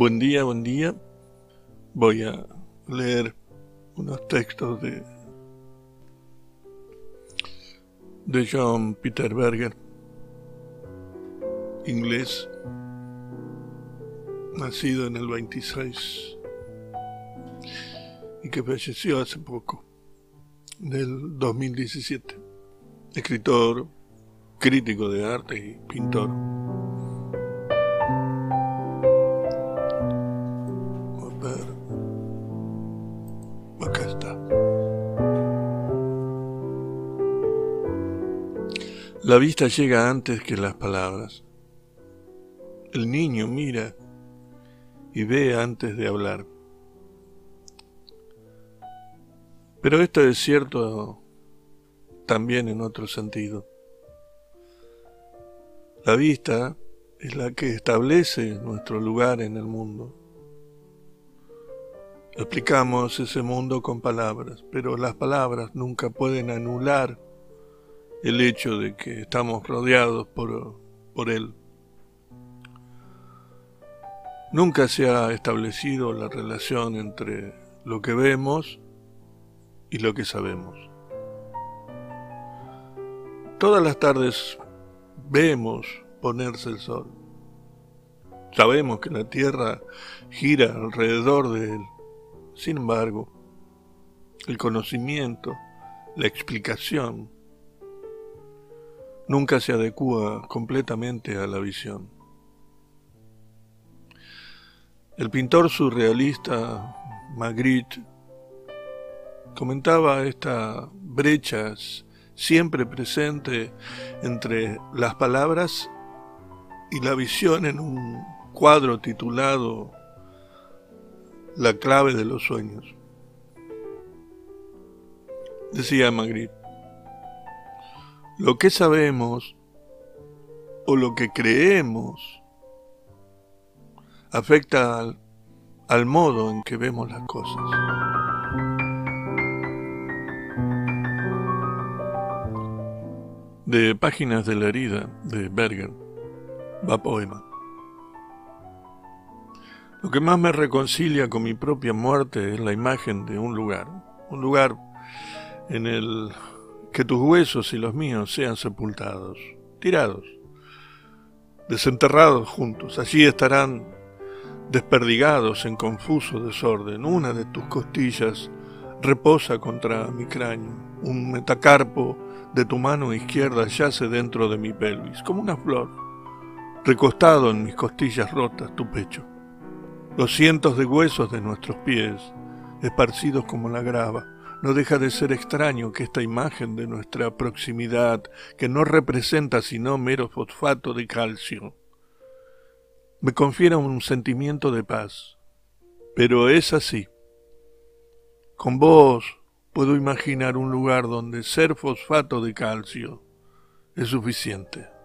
Buen día, buen día. Voy a leer unos textos de, John Peter Berger, inglés, nacido en el 26 y que falleció hace poco, del 2017, escritor, crítico de arte y pintor. La vista llega antes que las palabras. El niño mira y ve antes de hablar. Pero esto es cierto también en otro sentido. La vista es la que establece nuestro lugar en el mundo. Explicamos ese mundo con palabras, pero las palabras nunca pueden anular el hecho de que estamos rodeados por, por él. Nunca se ha establecido la relación entre lo que vemos y lo que sabemos. Todas las tardes vemos ponerse el sol. Sabemos que la Tierra gira alrededor de él sin embargo, el conocimiento, la explicación, nunca se adecua completamente a la visión. El pintor surrealista Magritte comentaba estas brechas siempre presente entre las palabras y la visión en un cuadro titulado la clave de los sueños. Decía Magritte, lo que sabemos o lo que creemos afecta al, al modo en que vemos las cosas. De Páginas de la herida de Berger, va poema. Lo que más me reconcilia con mi propia muerte es la imagen de un lugar, un lugar en el que tus huesos y los míos sean sepultados, tirados, desenterrados juntos. Allí estarán desperdigados en confuso desorden. Una de tus costillas reposa contra mi cráneo. Un metacarpo de tu mano izquierda yace dentro de mi pelvis, como una flor, recostado en mis costillas rotas, tu pecho los cientos de huesos de nuestros pies, esparcidos como la grava. No deja de ser extraño que esta imagen de nuestra proximidad, que no representa sino mero fosfato de calcio, me confiera un sentimiento de paz. Pero es así. Con vos puedo imaginar un lugar donde ser fosfato de calcio es suficiente.